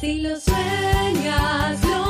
Si lo sueñas, lo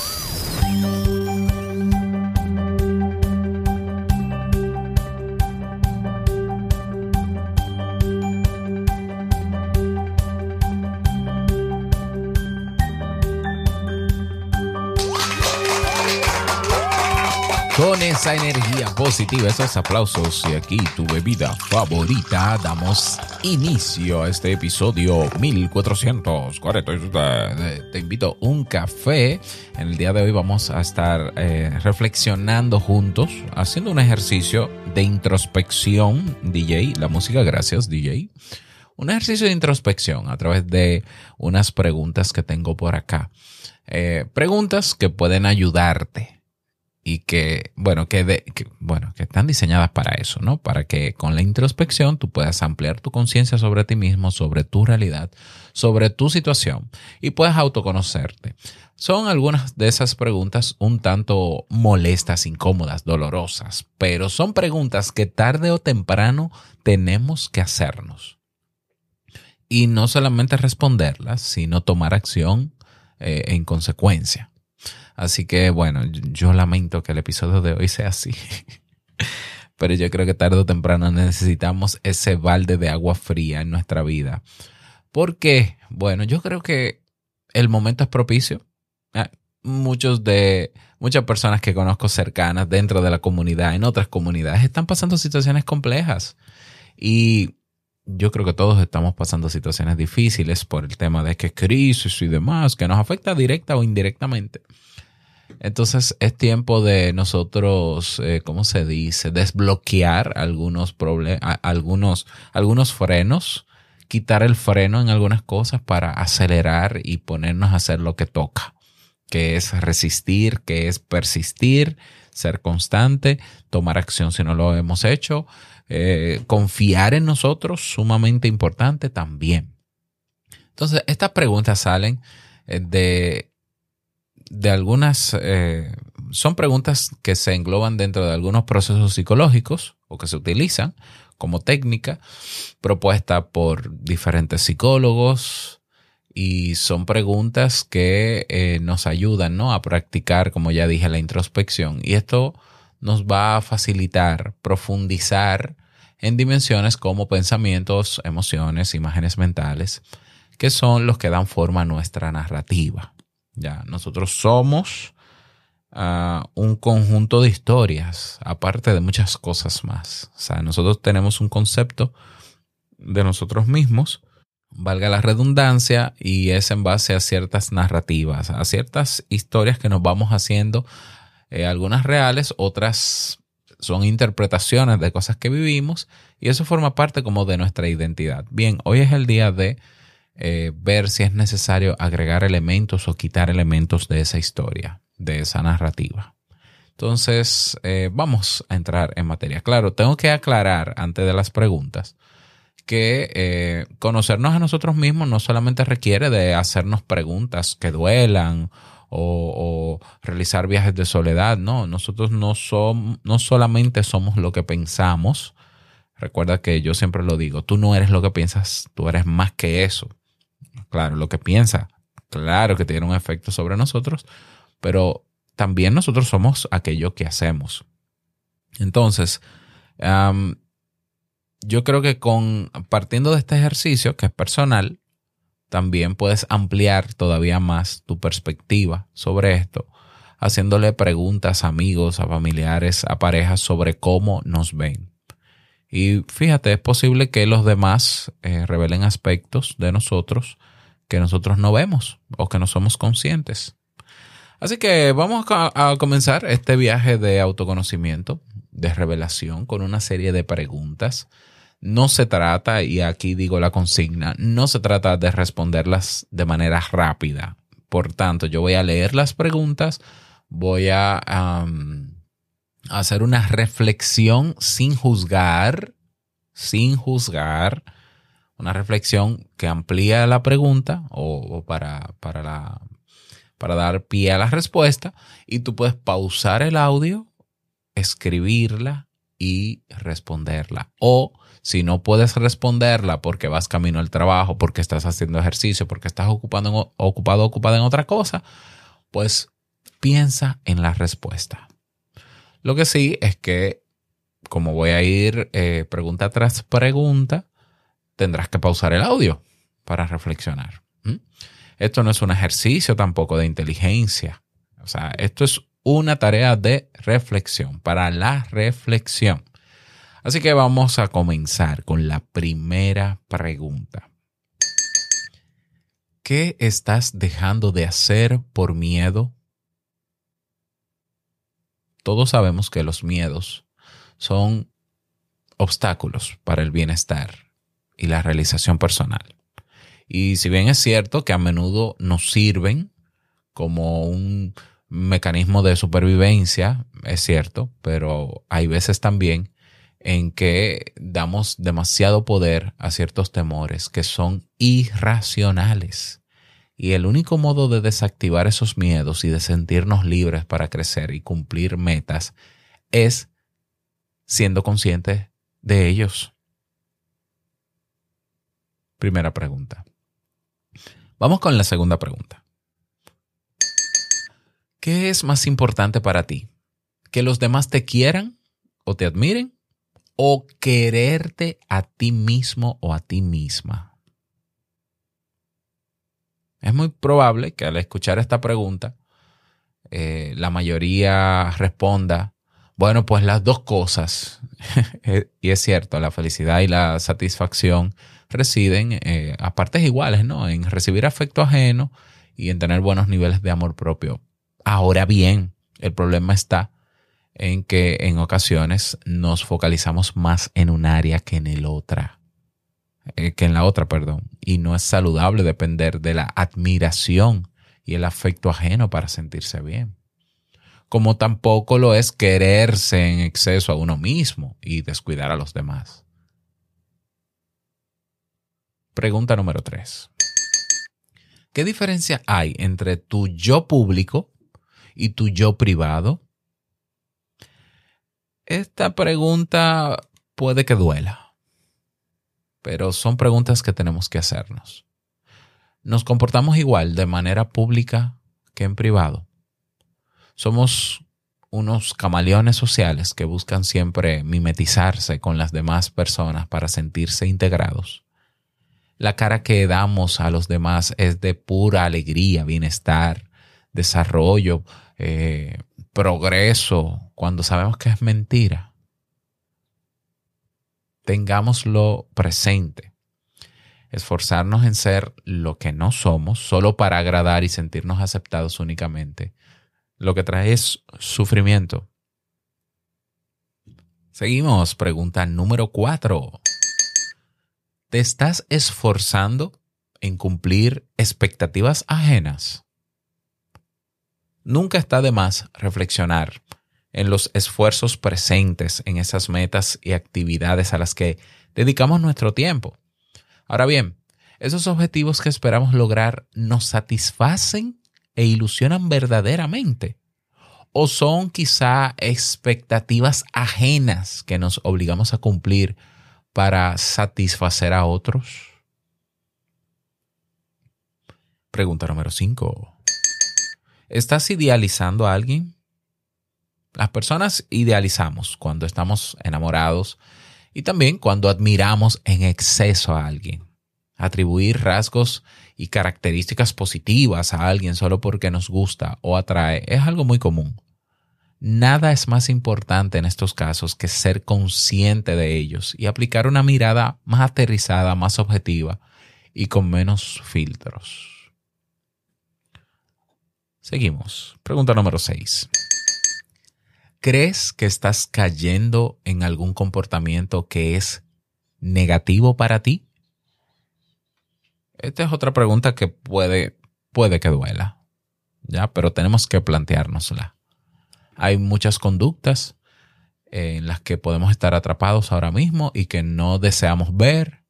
Con esa energía positiva, esos aplausos y aquí tu bebida favorita, damos inicio a este episodio 1447. Te invito a un café. En el día de hoy vamos a estar eh, reflexionando juntos, haciendo un ejercicio de introspección, DJ. La música, gracias, DJ. Un ejercicio de introspección a través de unas preguntas que tengo por acá. Eh, preguntas que pueden ayudarte y que, bueno, que, de- que, bueno, que están diseñadas para eso, ¿no? Para que con la introspección tú puedas ampliar tu conciencia sobre ti mismo, sobre tu realidad, sobre tu situación y puedas autoconocerte. Son algunas de esas preguntas un tanto molestas, incómodas, dolorosas, pero son preguntas que tarde o temprano tenemos que hacernos. Y no solamente responderlas, sino tomar acción eh, en consecuencia. Así que bueno, yo- lamento que el episodio de hoy sea así. Pero yo creo que tarde o temprano necesitamos ese balde de agua fría en nuestra vida. ¿Por qué? Bueno, yo creo que el momento es propicio. Ah, Muchos de, muchas personas que conozco cercanas dentro de la comunidad, en otras comunidades, están pasando situaciones complejas. Y yo creo que todos estamos pasando situaciones difíciles por el tema de que crisis y demás, que nos afecta directa o indirectamente. Entonces es tiempo de nosotros, eh, ¿cómo se dice? Desbloquear algunos algunos, algunos frenos, quitar el freno en algunas cosas para acelerar y ponernos a hacer lo que toca, que es resistir, que es persistir, ser constante, tomar acción si no lo hemos hecho, eh, confiar en nosotros, sumamente importante también. Entonces, estas preguntas salen eh, de, de algunas, eh, son preguntas que se engloban dentro de algunos procesos psicológicos o que se utilizan como técnica propuesta por diferentes psicólogos y son preguntas que nos ayudan ¿no? a practicar, como ya dije, la introspección. Y esto nos va a facilitar profundizar en dimensiones como pensamientos, emociones, imágenes mentales, que son los que dan forma a nuestra narrativa. Ya, nosotros somos ah, un conjunto de historias, aparte de muchas cosas más. O sea, nosotros tenemos un concepto de nosotros mismos, valga la redundancia, y es en base a ciertas narrativas, a ciertas historias que nos vamos haciendo, eh, algunas reales, otras son interpretaciones de cosas que vivimos, y eso forma parte como de nuestra identidad. Bien, hoy es el día de eh, ver si es necesario agregar elementos o quitar elementos de esa historia, de esa narrativa. Entonces, eh, vamos a entrar en materia. Claro, tengo que aclarar antes de las preguntas que conocernos a nosotros mismos no solamente requiere de hacernos preguntas que duelan o, realizar viajes de soledad, no, nosotros no, somos, no solamente somos lo que pensamos, recuerda que yo siempre lo digo, tú no eres lo que piensas, tú eres más que eso. Claro, lo que piensa, claro que tiene un efecto sobre nosotros, pero también nosotros somos aquello que hacemos. Entonces, yo creo que con partiendo de este ejercicio, que es personal, también puedes ampliar todavía más tu perspectiva sobre esto, haciéndole preguntas a amigos, a familiares, a parejas sobre cómo nos ven. Y fíjate, es posible que los demás eh, revelen aspectos de nosotros que nosotros no vemos o que no somos conscientes. Así que vamos a, a comenzar este viaje de autoconocimiento, de revelación, con una serie de preguntas. No se trata, y aquí digo la consigna, no se trata de responderlas de manera rápida. Por tanto, yo voy a leer las preguntas, voy a hacer una reflexión sin juzgar, sin juzgar, una reflexión que amplía la pregunta o, o para, para, la, para dar pie a la respuesta y tú puedes pausar el audio, escribirla y responderla. O si no puedes responderla porque vas camino al trabajo, porque estás haciendo ejercicio, porque estás ocupado, ocupada en otra cosa, pues piensa en la respuesta. Lo que sí es que, como voy a ir eh, pregunta tras pregunta, tendrás que pausar el audio para reflexionar. Esto no es un ejercicio tampoco de inteligencia. O sea, esto es una tarea de reflexión, para la reflexión. Así que vamos a comenzar con la primera pregunta. ¿Qué estás dejando de hacer por miedo? Todos sabemos que los miedos son obstáculos para el bienestar y la realización personal. Y si bien es cierto que a menudo nos sirven como un mecanismo de supervivencia, es cierto, pero hay veces también en que damos demasiado poder a ciertos temores que son irracionales. Y el único modo de desactivar esos miedos y de sentirnos libres para crecer y cumplir metas es siendo conscientes de ellos. Primera pregunta. Vamos con la segunda pregunta. ¿Qué es más importante para ti? ¿Que los demás te quieran o te admiren? ¿O quererte a ti mismo o a ti misma? Es muy probable que al escuchar esta pregunta, eh, la mayoría responda, bueno, pues las dos cosas. y es cierto, la felicidad y la satisfacción residen eh, a partes iguales, ¿no? En recibir afecto ajeno y en tener buenos niveles de amor propio. Ahora bien, el problema está en que en ocasiones nos focalizamos más en un área que en el otra, eh, que en la otra, perdón. Y no es saludable depender de la admiración y el afecto ajeno para sentirse bien. Como tampoco lo es quererse en exceso a uno mismo y descuidar a los demás. Pregunta número 3. ¿Qué diferencia hay entre tu yo público y tu yo privado? Esta pregunta puede que duela, pero son preguntas que tenemos que hacernos. ¿Nos comportamos igual de manera pública que en privado? Somos unos camaleones sociales que buscan siempre mimetizarse con las demás personas para sentirse integrados. La cara que damos a los demás es de pura alegría, bienestar, desarrollo, eh, progreso, cuando sabemos que es mentira. Tengámoslo presente. Esforzarnos en ser lo que no somos, solo para agradar y sentirnos aceptados únicamente, lo que trae es sufrimiento. Seguimos, pregunta número cuatro. ¿Te estás esforzando en cumplir expectativas ajenas? Nunca está de más reflexionar en los esfuerzos presentes en esas metas y actividades a las que dedicamos nuestro tiempo. Ahora bien, esos objetivos que esperamos lograr nos satisfacen e ilusionan verdaderamente. ¿O son quizá expectativas ajenas que nos obligamos a cumplir para satisfacer a otros? Pregunta número 5. ¿Estás idealizando a alguien? Las personas idealizamos cuando estamos enamorados y también cuando admiramos en exceso a alguien. Atribuir rasgos y características positivas a alguien solo porque nos gusta o atrae es algo muy común. Nada es más importante en estos casos que ser consciente de ellos y aplicar una mirada más aterrizada, más objetiva y con menos filtros. Seguimos. Pregunta número 6. ¿Crees que estás cayendo en algún comportamiento que es negativo para ti? Esta es otra pregunta que puede, puede que duela, ¿ya? Pero tenemos que planteárnosla. Hay muchas conductas en las que podemos estar atrapados ahora mismo y que no deseamos ver.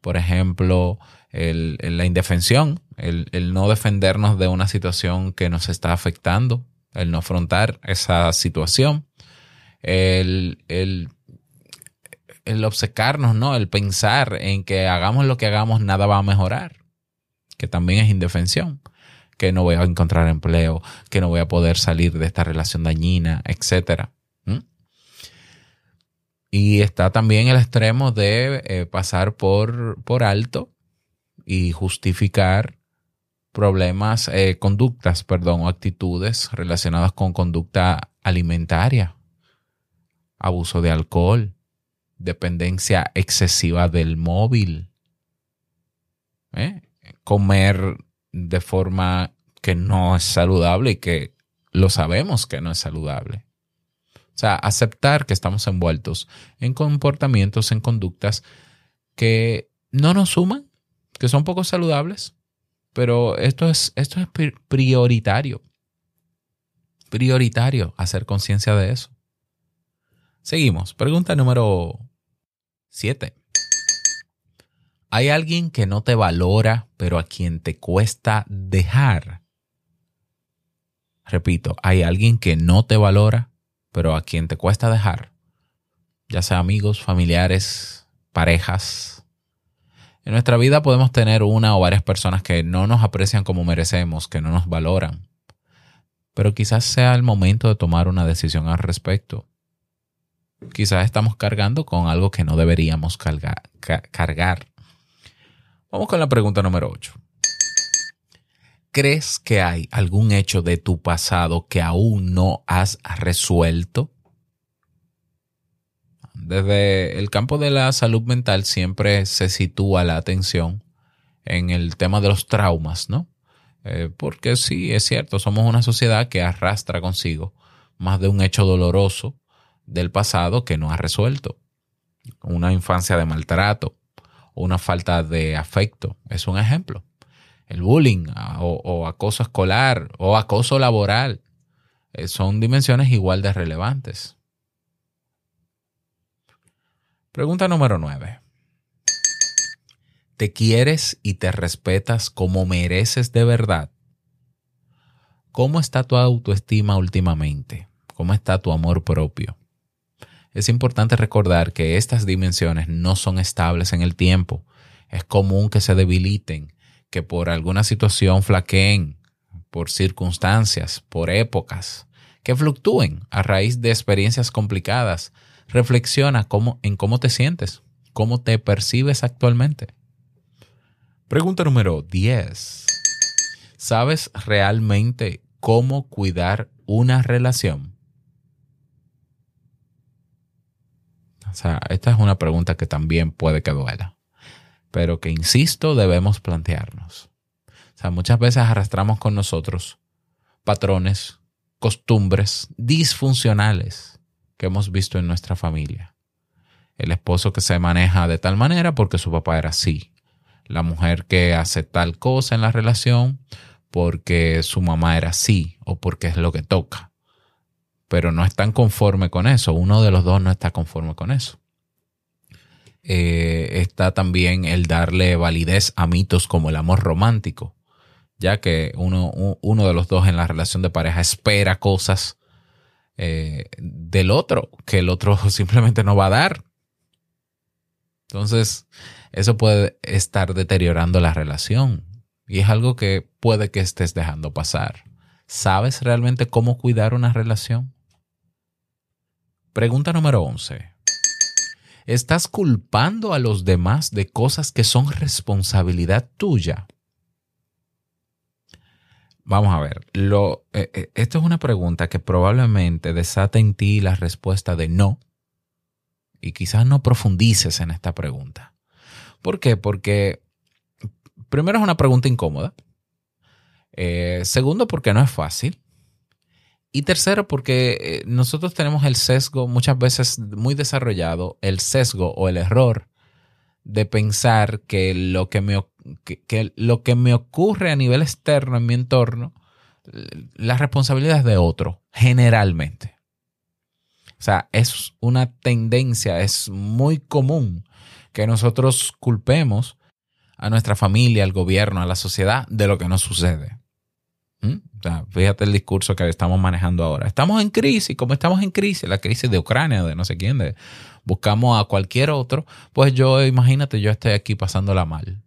Por ejemplo, la indefensión, el, el, no defendernos de una situación que nos está afectando, el no afrontar esa situación, el, el, el obcecarnos, ¿no? El pensar en que hagamos lo que hagamos, nada va a mejorar, que también es indefensión, que no voy a encontrar empleo, que no voy a poder salir de esta relación dañina, etcétera. Y está también el extremo de eh, pasar por, por alto y justificar problemas, eh, conductas, perdón, o actitudes relacionadas con conducta alimentaria, abuso de alcohol, dependencia excesiva del móvil, ¿eh? comer de forma que no es saludable y que lo sabemos que no es saludable. O sea, aceptar que estamos envueltos en comportamientos, en conductas que no nos suman, que son poco saludables, pero esto es, esto es prioritario. Prioritario hacer conciencia de eso. Seguimos. Pregunta número 7. ¿Hay alguien que no te valora, pero a quien te cuesta dejar? Repito, hay alguien que no te valora, pero a quien te cuesta dejar. Ya sea amigos, familiares, parejas. En nuestra vida podemos tener una o varias personas que no nos aprecian como merecemos, que no nos valoran. Pero quizás sea el momento de tomar una decisión al respecto quizás estamos cargando con algo que no deberíamos cargar. Vamos con la pregunta número 8. ¿Crees que hay algún hecho de tu pasado que aún no has resuelto? Desde el campo de la salud mental siempre se sitúa la atención en el tema de los traumas, ¿no? Eh, porque sí, es cierto, somos una sociedad que arrastra consigo más de un hecho doloroso del pasado que no ha resuelto. Una infancia de maltrato una falta de afecto es un ejemplo. El bullying o, acoso escolar o acoso laboral eh, son dimensiones igual de relevantes. Pregunta número 9. ¿Te quieres y te respetas como mereces de verdad? ¿Cómo está tu autoestima últimamente? ¿Cómo está tu amor propio? es importante recordar que estas dimensiones no son estables en el tiempo. Es común que se debiliten, que por alguna situación flaqueen, por circunstancias, por épocas, que fluctúen a raíz de experiencias complicadas. Reflexiona cómo, en cómo te sientes, cómo te percibes actualmente. Pregunta número 10. ¿Sabes realmente cómo cuidar una relación? O sea, esta es una pregunta que también puede que duela, pero que, insisto, debemos plantearnos. O sea, muchas veces arrastramos con nosotros patrones, costumbres disfuncionales que hemos visto en nuestra familia. El esposo que se maneja de tal manera porque su papá era así. La mujer que hace tal cosa en la relación porque su mamá era así o porque es lo que toca pero no están conforme con eso. Uno de los dos no está conforme con eso. Eh, está también el darle validez a mitos como el amor romántico, ya que uno, uno de los dos en la relación de pareja espera cosas eh, del otro que el otro simplemente no va a dar. Entonces, eso puede estar deteriorando la relación y es algo que puede que estés dejando pasar. ¿Sabes realmente cómo cuidar una relación? Pregunta número 11. ¿Estás culpando a los demás de cosas que son responsabilidad tuya? Vamos a ver, eh, eh, esto es una pregunta que probablemente desata en ti la respuesta de no y quizás no profundices en esta pregunta. ¿Por qué? Porque primero es una pregunta incómoda Eh, segundo, porque no es fácil. Y tercero, porque nosotros tenemos el sesgo muchas veces muy desarrollado, el sesgo o el error de pensar que lo que me, que, lo que me ocurre a nivel externo en mi entorno, la responsabilidad es de otro, generalmente. O sea, es una tendencia, es muy común que nosotros culpemos a nuestra familia, al gobierno, a la sociedad de lo que nos sucede. ¿Mm? O sea, fíjate el discurso que estamos manejando ahora. Estamos en crisis, como estamos en crisis, la crisis de Ucrania, de no sé quién, de, buscamos a cualquier otro, pues yo, imagínate, yo estoy aquí pasándola mal.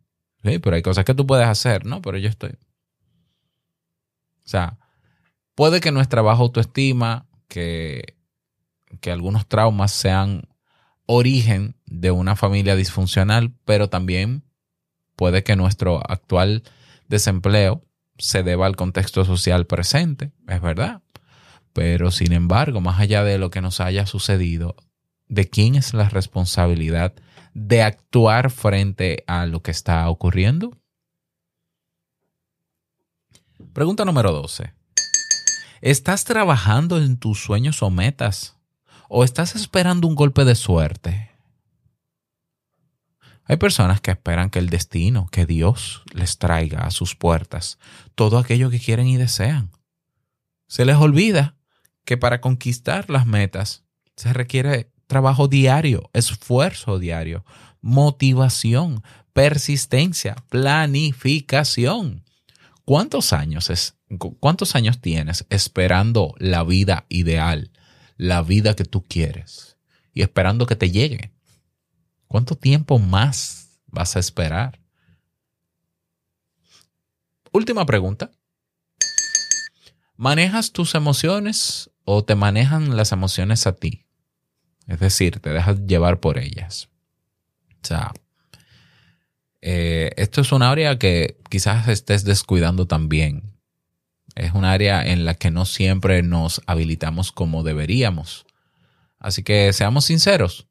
¿Sí? Pero hay cosas que tú puedes hacer, ¿no? Pero yo estoy. O sea, puede que nuestra baja autoestima, que, que algunos traumas sean origen de una familia disfuncional, pero también puede que nuestro actual desempleo se deba al contexto social presente, es verdad. Pero sin embargo, más allá de lo que nos haya sucedido, ¿de quién es la responsabilidad de actuar frente a lo que está ocurriendo? Pregunta número 12. ¿Estás trabajando en tus sueños o metas? ¿O estás esperando un golpe de suerte? Hay personas que esperan que el destino, que Dios les traiga a sus puertas todo aquello que quieren y desean. Se les olvida que para conquistar las metas se requiere trabajo diario, esfuerzo diario, motivación, persistencia, planificación. ¿Cuántos años es cuántos años tienes esperando la vida ideal, la vida que tú quieres y esperando que te llegue? ¿Cuánto tiempo más vas a esperar? Última pregunta. ¿Manejas tus emociones o te manejan las emociones a ti? Es decir, te dejas llevar por ellas. O sea, eh, esto es un área que quizás estés descuidando también. Es un área en la que no siempre nos habilitamos como deberíamos. Así que seamos sinceros.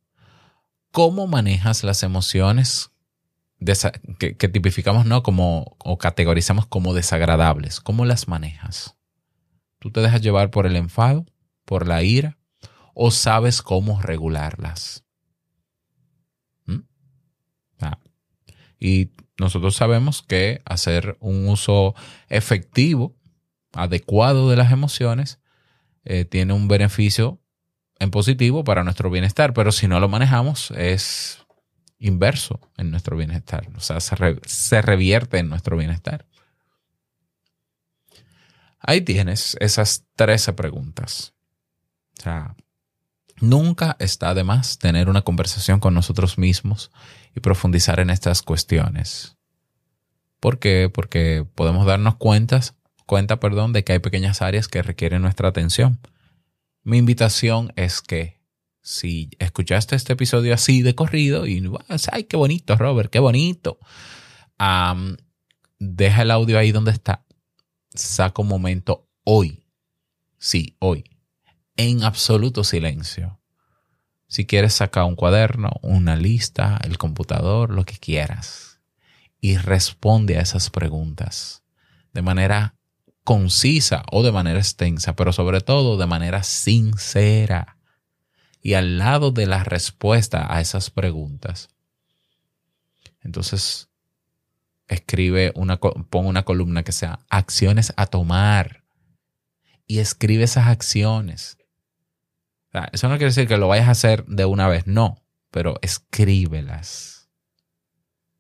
¿Cómo manejas las emociones que, tipificamos ¿no? como, o categorizamos como desagradables? ¿Cómo las manejas? ¿Tú te dejas llevar por el enfado, por la ira, o sabes cómo regularlas? ¿Mm? Ah. Y nosotros sabemos que hacer un uso efectivo, adecuado de las emociones, eh, tiene un beneficio en positivo para nuestro bienestar, pero si no lo manejamos es inverso en nuestro bienestar, o sea, se, revierte en nuestro bienestar. Ahí tienes esas 13 preguntas. O sea, nunca está de más tener una conversación con nosotros mismos y profundizar en estas cuestiones. ¿Por qué? Porque podemos darnos cuentas, cuenta perdón, de que hay pequeñas áreas que requieren nuestra atención mi invitación es que si escuchaste este episodio así de corrido y, ay, qué bonito, Robert, qué bonito, deja el audio ahí donde está. Saca un momento hoy, sí, hoy, en absoluto silencio. Si quieres sacar un cuaderno, una lista, el computador, lo que quieras. Y responde a esas preguntas de manera concisa o de manera extensa, pero sobre todo de manera sincera. Y al lado de la respuesta a esas preguntas, entonces escribe una, una columna que sea acciones a tomar y escribe esas acciones. Eso no quiere decir que lo vayas a hacer de una vez, no, pero escríbelas.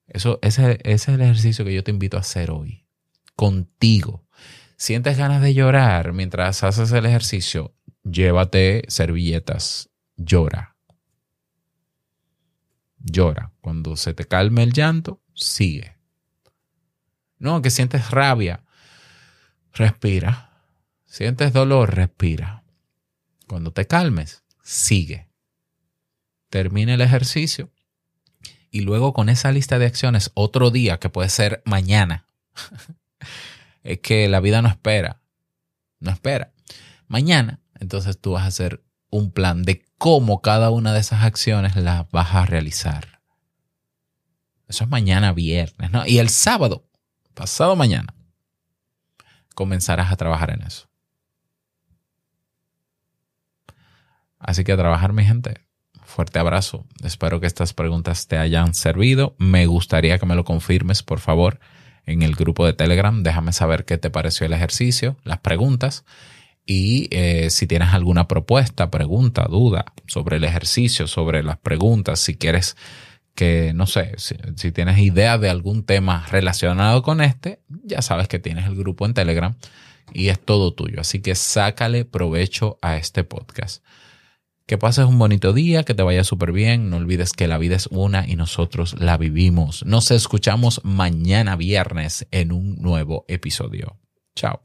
Eso, ese, ese es el ejercicio que yo te invito a hacer hoy, contigo sientes ganas de llorar mientras haces el ejercicio, llévate servilletas, llora. Llora. Cuando se te calme el llanto, sigue. No, que sientes rabia, respira. Sientes dolor, respira. Cuando te calmes, sigue. Termina el ejercicio y luego con esa lista de acciones, otro día que puede ser mañana. es que la vida no espera. No espera. Mañana, entonces tú vas a hacer un plan de cómo cada una de esas acciones las vas a realizar. Eso es mañana viernes, ¿no? Y el sábado, pasado mañana, comenzarás a trabajar en eso. Así que a trabajar, mi gente. Fuerte abrazo. Espero que estas preguntas te hayan servido. Me gustaría que me lo confirmes, por favor, en el grupo de Telegram. Déjame saber qué te pareció el ejercicio, las preguntas. Y eh, si tienes alguna propuesta, pregunta, duda sobre el ejercicio, sobre las preguntas, si quieres que, no sé, si, si, tienes idea de algún tema relacionado con este, ya sabes que tienes el grupo en Telegram y es todo tuyo. Así que sácale provecho a este podcast. Que pases un bonito día, que te vaya súper bien. No olvides que la vida es una y nosotros la vivimos. Nos escuchamos mañana viernes en un nuevo episodio. Chao.